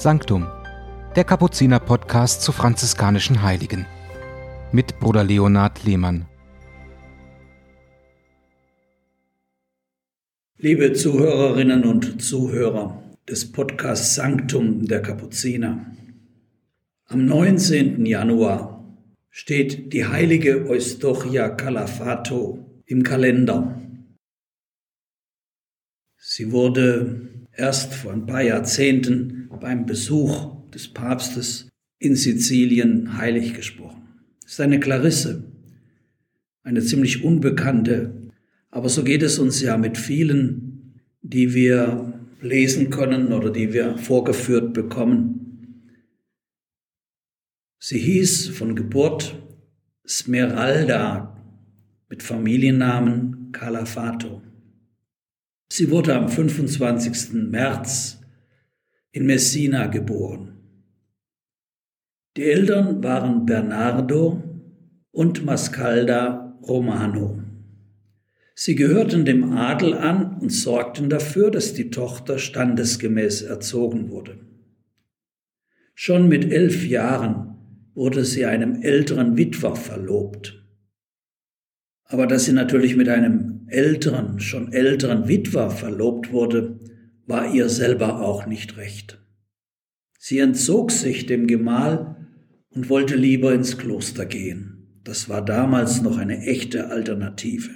Sanctum, der Kapuziner-Podcast zu franziskanischen Heiligen. Mit Bruder Leonhard Lehmann. Liebe Zuhörerinnen und Zuhörer des Podcasts Sanctum der Kapuziner. Am 19. Januar steht die heilige Eustochia Calafato im Kalender. Sie wurde erst vor ein paar Jahrzehnten beim Besuch des Papstes in Sizilien heilig gesprochen. Es ist eine Clarisse, eine ziemlich unbekannte, aber so geht es uns ja mit vielen, die wir lesen können oder die wir vorgeführt bekommen. Sie hieß von Geburt Smeralda mit Familiennamen Calafato. Sie wurde am 25. März in Messina geboren. Die Eltern waren Bernardo und Mascalda Romano. Sie gehörten dem Adel an und sorgten dafür, dass die Tochter standesgemäß erzogen wurde. Schon mit elf Jahren wurde sie einem älteren Witwer verlobt. Aber dass sie natürlich mit einem älteren, schon älteren Witwer verlobt wurde, war ihr selber auch nicht recht. Sie entzog sich dem Gemahl und wollte lieber ins Kloster gehen. Das war damals noch eine echte Alternative.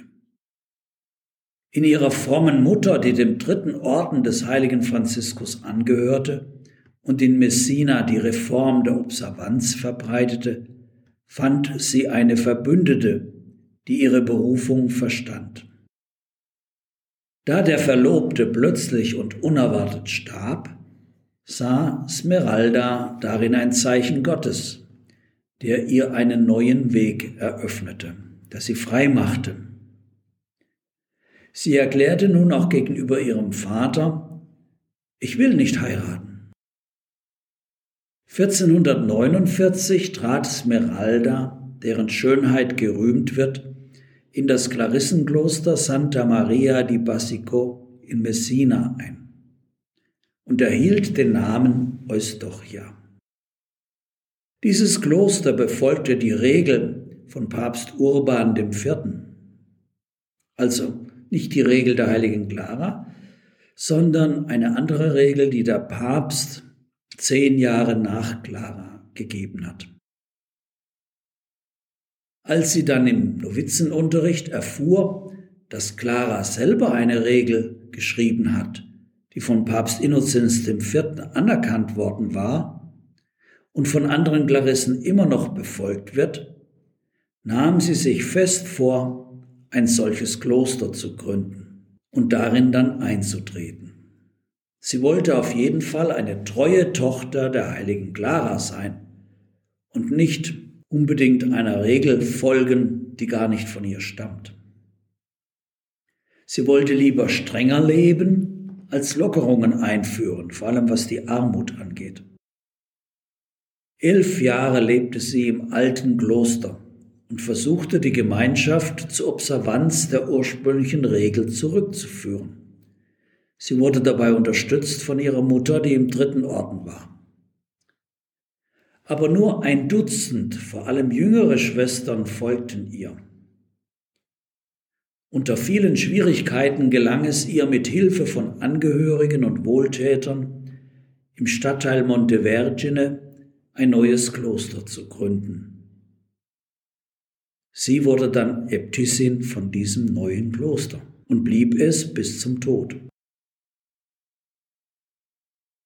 In ihrer frommen Mutter, die dem dritten Orden des heiligen Franziskus angehörte und in Messina die Reform der Observanz verbreitete, fand sie eine Verbündete, die ihre Berufung verstand. Da der Verlobte plötzlich und unerwartet starb, sah Smeralda darin ein Zeichen Gottes, der ihr einen neuen Weg eröffnete, der sie frei machte. Sie erklärte nun auch gegenüber ihrem Vater, ich will nicht heiraten. 1449 trat Smeralda, deren Schönheit gerühmt wird, in das Klarissenkloster Santa Maria di Basico in Messina ein und erhielt den Namen Eustochia. Dieses Kloster befolgte die Regel von Papst Urban IV. Also nicht die Regel der heiligen Clara, sondern eine andere Regel, die der Papst zehn Jahre nach Clara gegeben hat. Als sie dann im Novizenunterricht erfuhr, dass Clara selber eine Regel geschrieben hat, die von Papst Innozenz IV. anerkannt worden war und von anderen Klarissen immer noch befolgt wird, nahm sie sich fest vor, ein solches Kloster zu gründen und darin dann einzutreten. Sie wollte auf jeden Fall eine treue Tochter der heiligen Clara sein und nicht unbedingt einer Regel folgen, die gar nicht von ihr stammt. Sie wollte lieber strenger leben, als Lockerungen einführen, vor allem was die Armut angeht. Elf Jahre lebte sie im alten Kloster und versuchte die Gemeinschaft zur Observanz der ursprünglichen Regel zurückzuführen. Sie wurde dabei unterstützt von ihrer Mutter, die im dritten Orden war aber nur ein Dutzend, vor allem jüngere Schwestern, folgten ihr. Unter vielen Schwierigkeiten gelang es ihr mit Hilfe von Angehörigen und Wohltätern im Stadtteil Montevergine ein neues Kloster zu gründen. Sie wurde dann Äbtissin von diesem neuen Kloster und blieb es bis zum Tod.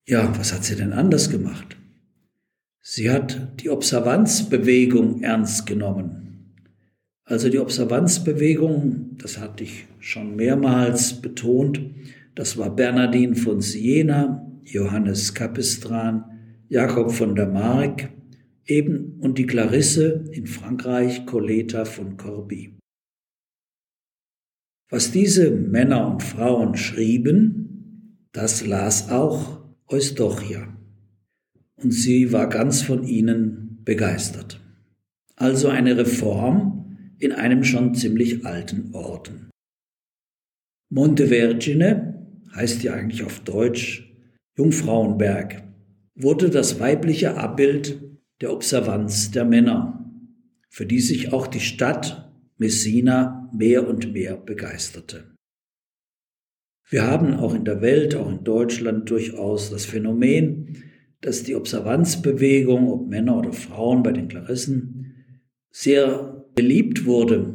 Ja, was hat sie denn anders gemacht? Sie hat die Observanzbewegung ernst genommen. Also die Observanzbewegung, das hatte ich schon mehrmals betont, das war Bernardin von Siena, Johannes Capistran, Jakob von der Mark, eben und die Clarisse in Frankreich, Coleta von Corbie. Was diese Männer und Frauen schrieben, das las auch Eustochia und sie war ganz von ihnen begeistert. Also eine Reform in einem schon ziemlich alten Orden. Montevergine heißt ja eigentlich auf Deutsch Jungfrauenberg, wurde das weibliche Abbild der Observanz der Männer, für die sich auch die Stadt Messina mehr und mehr begeisterte. Wir haben auch in der Welt, auch in Deutschland durchaus das Phänomen, dass die Observanzbewegung, ob Männer oder Frauen bei den Klarissen, sehr beliebt wurde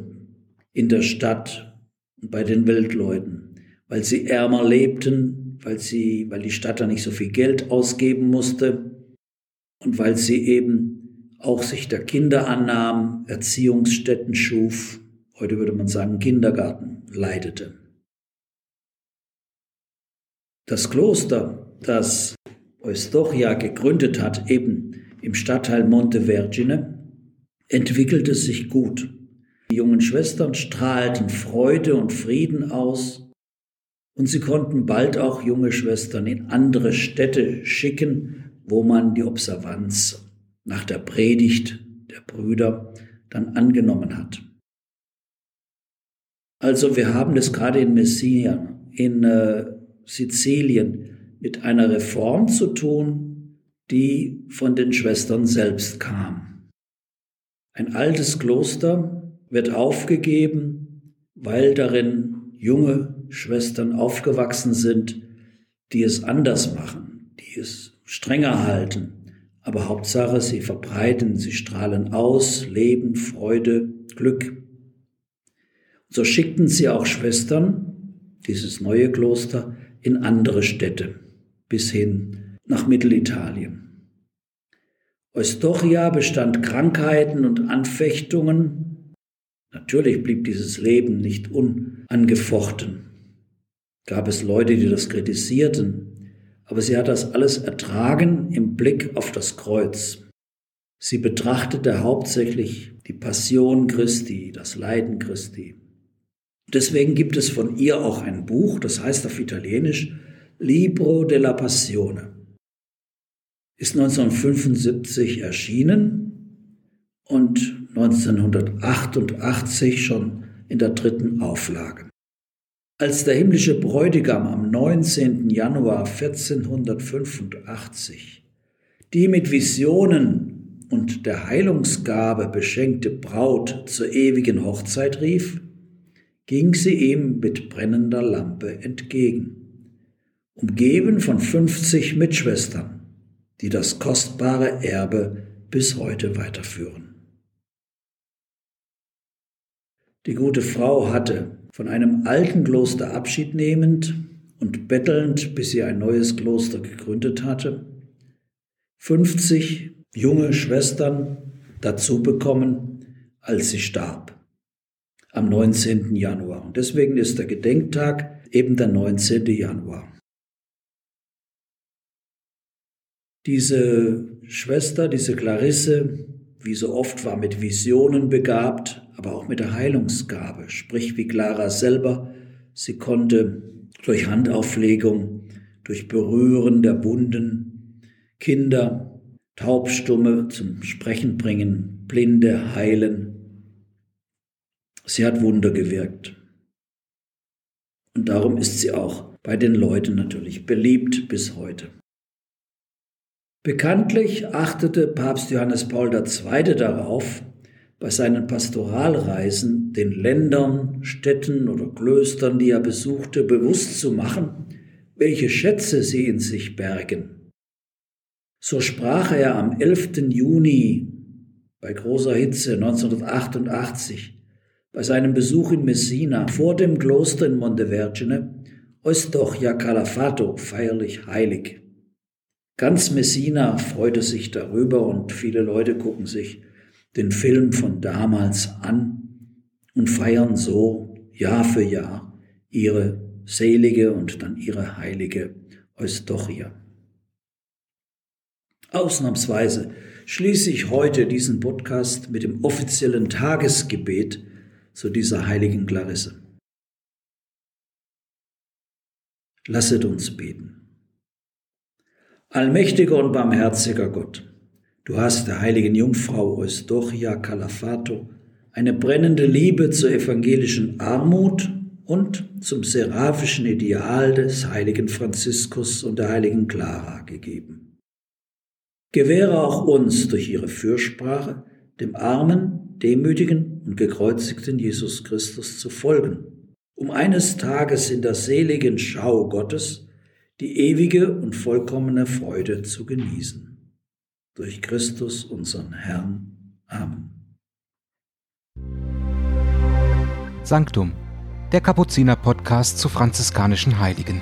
in der Stadt und bei den Weltleuten, weil sie ärmer lebten, weil, sie, weil die Stadt da nicht so viel Geld ausgeben musste und weil sie eben auch sich der Kinder annahm, Erziehungsstätten schuf, heute würde man sagen Kindergarten leitete. Das Kloster, das Eustochia gegründet hat, eben im Stadtteil Montevergine, entwickelte sich gut. Die jungen Schwestern strahlten Freude und Frieden aus und sie konnten bald auch junge Schwestern in andere Städte schicken, wo man die Observanz nach der Predigt der Brüder dann angenommen hat. Also wir haben es gerade in Messina, in äh, Sizilien, mit einer Reform zu tun, die von den Schwestern selbst kam. Ein altes Kloster wird aufgegeben, weil darin junge Schwestern aufgewachsen sind, die es anders machen, die es strenger halten. Aber Hauptsache, sie verbreiten, sie strahlen aus, Leben, Freude, Glück. so schickten sie auch Schwestern, dieses neue Kloster, in andere Städte bis hin nach Mittelitalien. Eustochia bestand Krankheiten und Anfechtungen. Natürlich blieb dieses Leben nicht unangefochten. Gab es Leute, die das kritisierten, aber sie hat das alles ertragen im Blick auf das Kreuz. Sie betrachtete hauptsächlich die Passion Christi, das Leiden Christi. Deswegen gibt es von ihr auch ein Buch, das heißt auf Italienisch Libro della Passione. Ist 1975 erschienen und 1988 schon in der dritten Auflage. Als der himmlische Bräutigam am 19. Januar 1485 die mit Visionen und der Heilungsgabe beschenkte Braut zur ewigen Hochzeit rief, ging sie ihm mit brennender Lampe entgegen umgeben von 50 Mitschwestern, die das kostbare Erbe bis heute weiterführen. Die gute Frau hatte von einem alten Kloster Abschied nehmend und bettelnd, bis sie ein neues Kloster gegründet hatte, 50 junge Schwestern dazu bekommen, als sie starb, am 19. Januar. Und deswegen ist der Gedenktag eben der 19. Januar. Diese Schwester, diese Clarisse, wie so oft war mit Visionen begabt, aber auch mit der Heilungsgabe. Sprich, wie Clara selber, sie konnte durch Handauflegung, durch Berühren der Wunden Kinder, Taubstumme zum Sprechen bringen, Blinde heilen. Sie hat Wunder gewirkt. Und darum ist sie auch bei den Leuten natürlich beliebt bis heute. Bekanntlich achtete Papst Johannes Paul II. darauf, bei seinen Pastoralreisen den Ländern, Städten oder Klöstern, die er besuchte, bewusst zu machen, welche Schätze sie in sich bergen. So sprach er am 11. Juni bei großer Hitze 1988 bei seinem Besuch in Messina vor dem Kloster in Montevergine Eustochia Calafato feierlich heilig. Ganz Messina freute sich darüber und viele Leute gucken sich den Film von damals an und feiern so Jahr für Jahr ihre selige und dann ihre heilige Eustochia. Ausnahmsweise schließe ich heute diesen Podcast mit dem offiziellen Tagesgebet zu dieser heiligen Clarisse. Lasset uns beten. Allmächtiger und barmherziger Gott, du hast der heiligen Jungfrau Eustochia Calafato eine brennende Liebe zur evangelischen Armut und zum seraphischen Ideal des heiligen Franziskus und der heiligen Clara gegeben. Gewähre auch uns durch ihre Fürsprache, dem armen, demütigen und gekreuzigten Jesus Christus zu folgen, um eines Tages in der seligen Schau Gottes die ewige und vollkommene Freude zu genießen. Durch Christus unseren Herrn. Amen. Sanctum, der Kapuziner Podcast zu franziskanischen Heiligen.